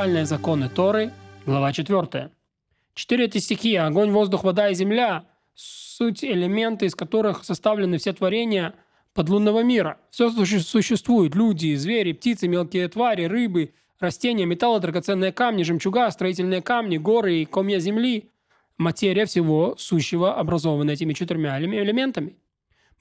фундаментальные законы Торы, глава 4. Четыре эти стихии – огонь, воздух, вода и земля – суть элементы, из которых составлены все творения подлунного мира. Все существует – люди, звери, птицы, мелкие твари, рыбы, растения, металлы, драгоценные камни, жемчуга, строительные камни, горы и комья земли. Материя всего сущего образована этими четырьмя элементами.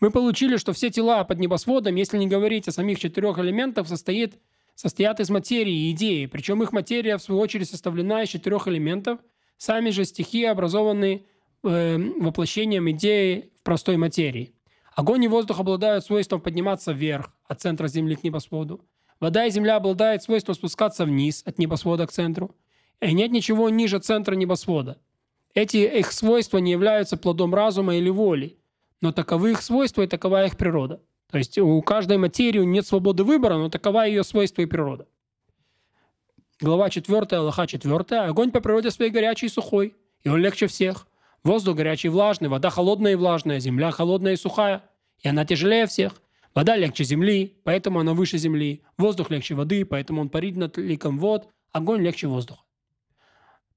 Мы получили, что все тела под небосводом, если не говорить о самих четырех элементах, состоит, состоят из материи и идеи. Причем их материя, в свою очередь, составлена из четырех элементов. Сами же стихии образованы э, воплощением идеи в простой материи. Огонь и воздух обладают свойством подниматься вверх от центра Земли к небосводу. Вода и земля обладают свойством спускаться вниз от небосвода к центру. И нет ничего ниже центра небосвода. Эти их свойства не являются плодом разума или воли, но таковы их свойства и такова их природа. То есть у каждой материи нет свободы выбора, но такова ее свойства и природа. Глава 4, Аллаха 4. Огонь по природе своей горячий и сухой, и он легче всех. Воздух горячий и влажный, вода холодная и влажная, земля холодная и сухая, и она тяжелее всех. Вода легче земли, поэтому она выше земли. Воздух легче воды, поэтому он парит над ликом вод. Огонь легче воздуха.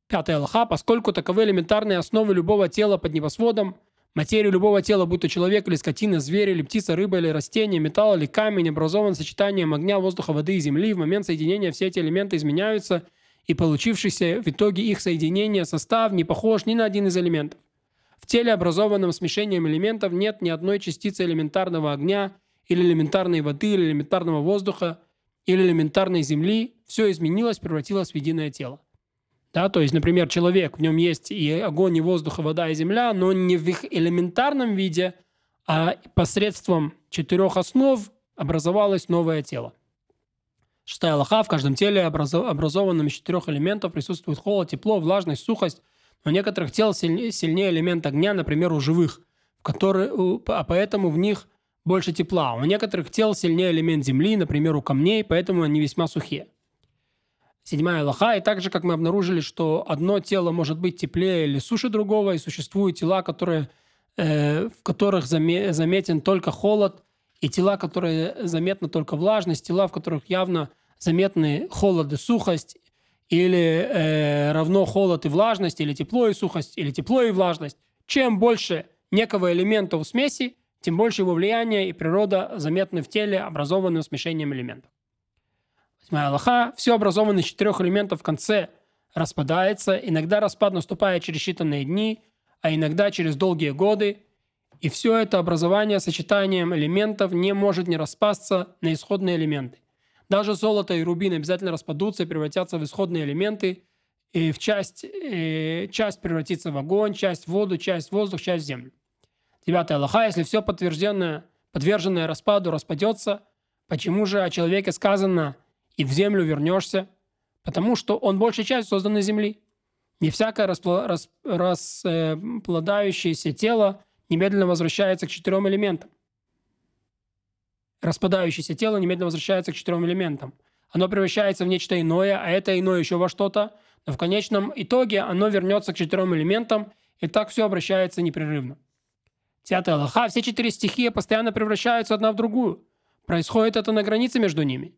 Пятая Аллаха. Поскольку таковы элементарные основы любого тела под небосводом, Материю любого тела, будь то человек или скотина, зверь или птица, рыба или растение, металл или камень, образован сочетанием огня, воздуха, воды и земли. В момент соединения все эти элементы изменяются, и получившийся в итоге их соединения состав не похож ни на один из элементов. В теле, образованном смешением элементов, нет ни одной частицы элементарного огня, или элементарной воды, или элементарного воздуха, или элементарной земли. Все изменилось, превратилось в единое тело. Да, то есть, например, человек, в нем есть и огонь, и воздух, и вода, и земля, но не в их элементарном виде, а посредством четырех основ образовалось новое тело. Шестая Аллаха, в каждом теле, образованном из четырех элементов, присутствует холод, тепло, влажность, сухость. У некоторых тел сильнее элемент огня, например, у живых, которые, а поэтому в них больше тепла. У некоторых тел сильнее элемент земли, например, у камней, поэтому они весьма сухие. Седьмая лоха. И также, как мы обнаружили, что одно тело может быть теплее или суше другого, и существуют тела, которые, э, в которых заме, заметен только холод, и тела, которые заметна только влажность, тела, в которых явно заметны холод и сухость, или э, равно холод и влажность, или тепло и сухость, или тепло и влажность. Чем больше некого элемента у смеси, тем больше его влияние и природа заметны в теле, образованным смешением элементов. Восьмая Аллаха. Все образованное из четырех элементов в конце распадается. Иногда распад наступает через считанные дни, а иногда через долгие годы. И все это образование сочетанием элементов не может не распасться на исходные элементы. Даже золото и рубин обязательно распадутся и превратятся в исходные элементы, и в часть, и часть превратится в огонь, часть в воду, часть в воздух, часть в землю. Девятая Аллаха. Если все подтвержденное, подверженное распаду распадется, почему же о человеке сказано – и в землю вернешься, потому что он большая часть создан из земли. Не всякое расплодающееся э, тело немедленно возвращается к четырем элементам. Распадающееся тело немедленно возвращается к четырем элементам. Оно превращается в нечто иное, а это иное еще во что-то, но в конечном итоге оно вернется к четырем элементам, и так все обращается непрерывно. Десятая Аллаха. Все четыре стихии постоянно превращаются одна в другую. Происходит это на границе между ними.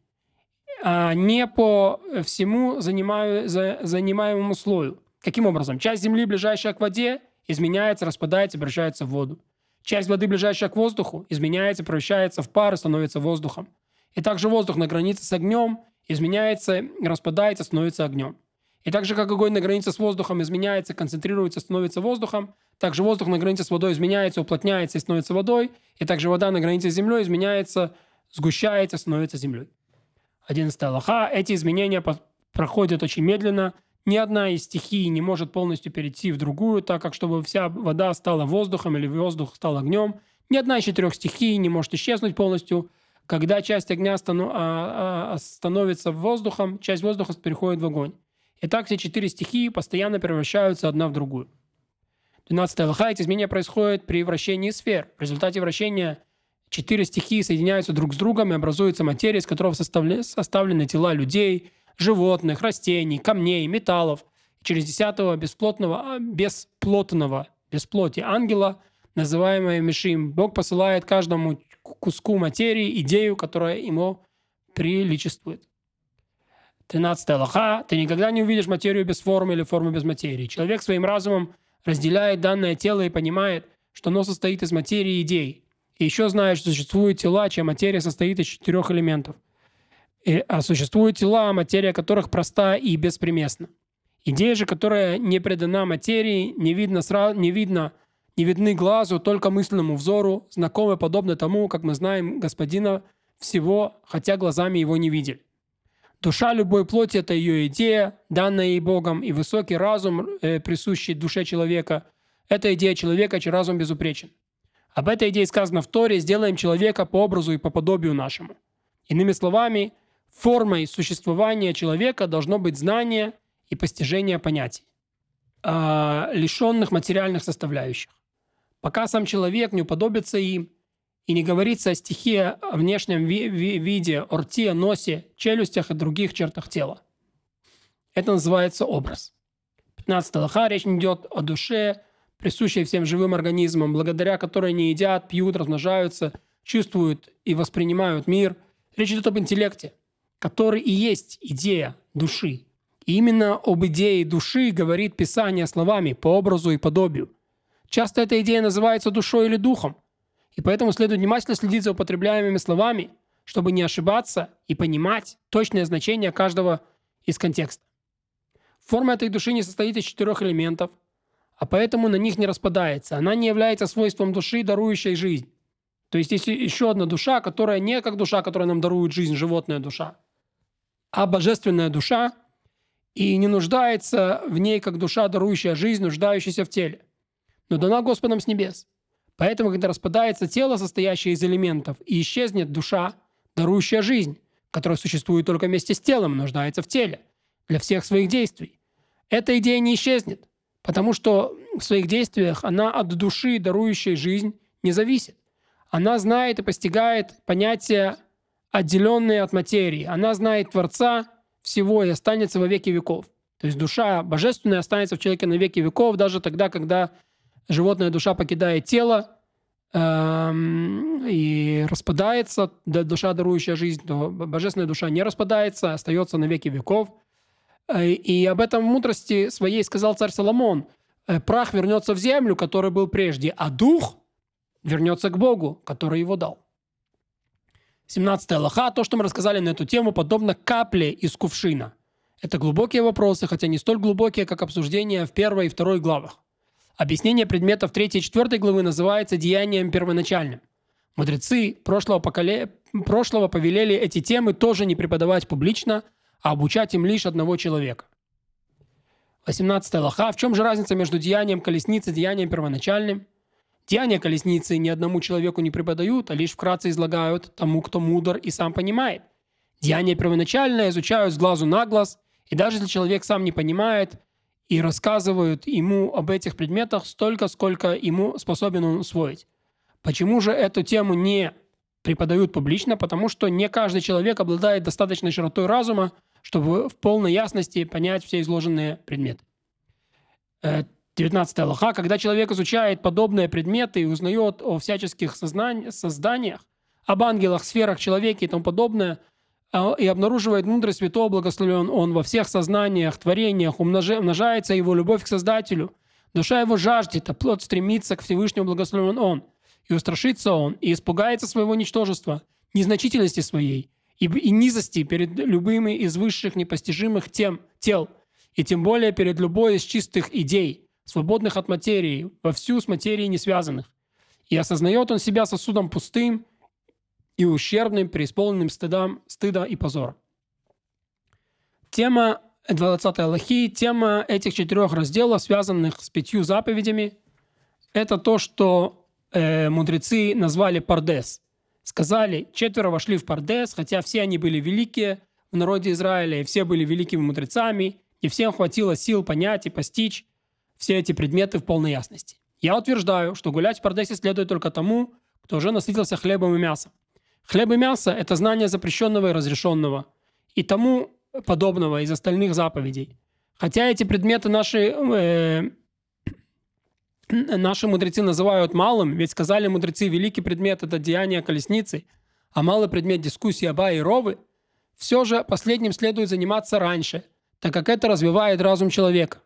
А, не по всему занимаю, за, занимаемому слою. Каким образом? Часть земли, ближайшая к воде, изменяется, распадается, превращается в воду. Часть воды, ближайшая к воздуху, изменяется, превращается в пар и становится воздухом. И также воздух на границе с огнем изменяется, распадается, становится огнем. И так же, как огонь на границе с воздухом изменяется, концентрируется, становится воздухом, также воздух на границе с водой изменяется, уплотняется и становится водой, и также вода на границе с землей изменяется, сгущается, становится землей. 11 Аллаха. Эти изменения проходят очень медленно. Ни одна из стихий не может полностью перейти в другую, так как чтобы вся вода стала воздухом или воздух стал огнем. Ни одна из четырех стихий не может исчезнуть полностью. Когда часть огня а, а, становится воздухом, часть воздуха переходит в огонь. И так все четыре стихии постоянно превращаются одна в другую. 12 Аллаха. Эти изменения происходят при вращении сфер. В результате вращения Четыре стихии соединяются друг с другом и образуется материя, из которого составлены тела людей, животных, растений, камней, металлов. через десятого бесплотного, а, бесплотного, бесплоти ангела, называемого Мишим, Бог посылает каждому куску материи идею, которая ему приличествует. 13 Аллаха. Ты никогда не увидишь материю без формы или форму без материи. Человек своим разумом разделяет данное тело и понимает, что оно состоит из материи и идей. И еще знает, что существуют тела, чья материя состоит из четырех элементов. И, а существуют тела, материя которых проста и беспримесна. Идея же, которая не предана материи, не видно, сразу, не видно, не видны глазу, только мысленному взору, знакомы подобно тому, как мы знаем Господина всего, хотя глазами его не видели. Душа любой плоти – это ее идея, данная ей Богом, и высокий разум, э, присущий душе человека – это идея человека, чей разум безупречен. Об этой идее сказано в Торе «сделаем человека по образу и по подобию нашему». Иными словами, формой существования человека должно быть знание и постижение понятий, э, лишенных материальных составляющих. Пока сам человек не уподобится им и не говорится о стихе о внешнем ви- ви- виде, о носе, челюстях и других чертах тела. Это называется образ. 15 лоха речь идет о душе, присущей всем живым организмам, благодаря которой они едят, пьют, размножаются, чувствуют и воспринимают мир. Речь идет об интеллекте, который и есть идея души. И именно об идее души говорит Писание словами по образу и подобию. Часто эта идея называется душой или духом, и поэтому следует внимательно следить за употребляемыми словами, чтобы не ошибаться и понимать точное значение каждого из контекста. Форма этой души не состоит из четырех элементов, а поэтому на них не распадается. Она не является свойством души, дарующей жизнь. То есть есть еще одна душа, которая не как душа, которая нам дарует жизнь, животная душа, а божественная душа, и не нуждается в ней как душа, дарующая жизнь, нуждающаяся в теле, но дана Господом с небес. Поэтому, когда распадается тело, состоящее из элементов, и исчезнет душа, дарующая жизнь, которая существует только вместе с телом, нуждается в теле для всех своих действий. Эта идея не исчезнет, потому что в своих действиях она от души, дарующей жизнь, не зависит. Она знает и постигает понятия, отделенные от материи. Она знает Творца всего и останется во веки веков. То есть душа божественная останется в человеке на веки веков, даже тогда, когда животная душа покидает тело эм, и распадается, да, душа, дарующая жизнь, то божественная душа не распадается, остается на веки веков. Э, и об этом в мудрости своей сказал царь Соломон. «Э, Прах вернется в землю, который был прежде, а дух вернется к Богу, который его дал. 17 Аллаха, то, что мы рассказали на эту тему, подобно капле из кувшина. Это глубокие вопросы, хотя не столь глубокие, как обсуждение в первой и второй главах. Объяснение предметов 3 и 4 главы называется деянием первоначальным. Мудрецы прошлого, поколе... прошлого повелели эти темы тоже не преподавать публично, а обучать им лишь одного человека. 18 лоха. В чем же разница между деянием колесницы и деянием первоначальным? Деяния колесницы ни одному человеку не преподают, а лишь вкратце излагают тому, кто мудр и сам понимает. Деяния первоначальное изучают с глазу на глаз, и даже если человек сам не понимает, и рассказывают ему об этих предметах столько, сколько ему способен он усвоить. Почему же эту тему не преподают публично? Потому что не каждый человек обладает достаточной широтой разума, чтобы в полной ясности понять все изложенные предметы. 19 Аллаха. Когда человек изучает подобные предметы и узнает о всяческих сознань, созданиях, об ангелах, сферах, человеке и тому подобное – а, и обнаруживает мудрость святого, благословен он во всех сознаниях, творениях, умножается его любовь к Создателю. Душа его жаждет, а плод стремится к Всевышнему, благословен он. И устрашится он, и испугается своего ничтожества, незначительности своей, и, и низости перед любыми из высших непостижимых тем, тел, и тем более перед любой из чистых идей, свободных от материи, во всю с материей не связанных. И осознает он себя сосудом пустым, и ущербным, преисполненным стыдом, стыда и позора. Тема 20 Аллахи, тема этих четырех разделов, связанных с пятью заповедями, это то, что э, мудрецы назвали Пардес. Сказали, четверо вошли в Пардес, хотя все они были великие в народе Израиля, и все были великими мудрецами, и всем хватило сил понять и постичь все эти предметы в полной ясности. Я утверждаю, что гулять в Пардесе следует только тому, кто уже насытился хлебом и мясом. Хлеб и мясо – это знание запрещенного и разрешенного, и тому подобного из остальных заповедей. Хотя эти предметы наши, э, наши мудрецы называют малым, ведь сказали мудрецы, великий предмет – это деяние колесницы, а малый предмет дискуссии Аба и Ровы, Все же последним следует заниматься раньше, так как это развивает разум человека.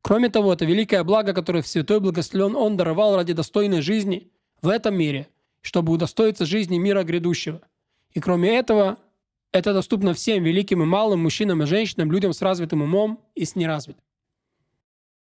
Кроме того, это великое благо, которое Святой Благословен Он даровал ради достойной жизни в этом мире, чтобы удостоиться жизни мира грядущего. И кроме этого, это доступно всем великим и малым мужчинам и женщинам, людям с развитым умом и с неразвитым.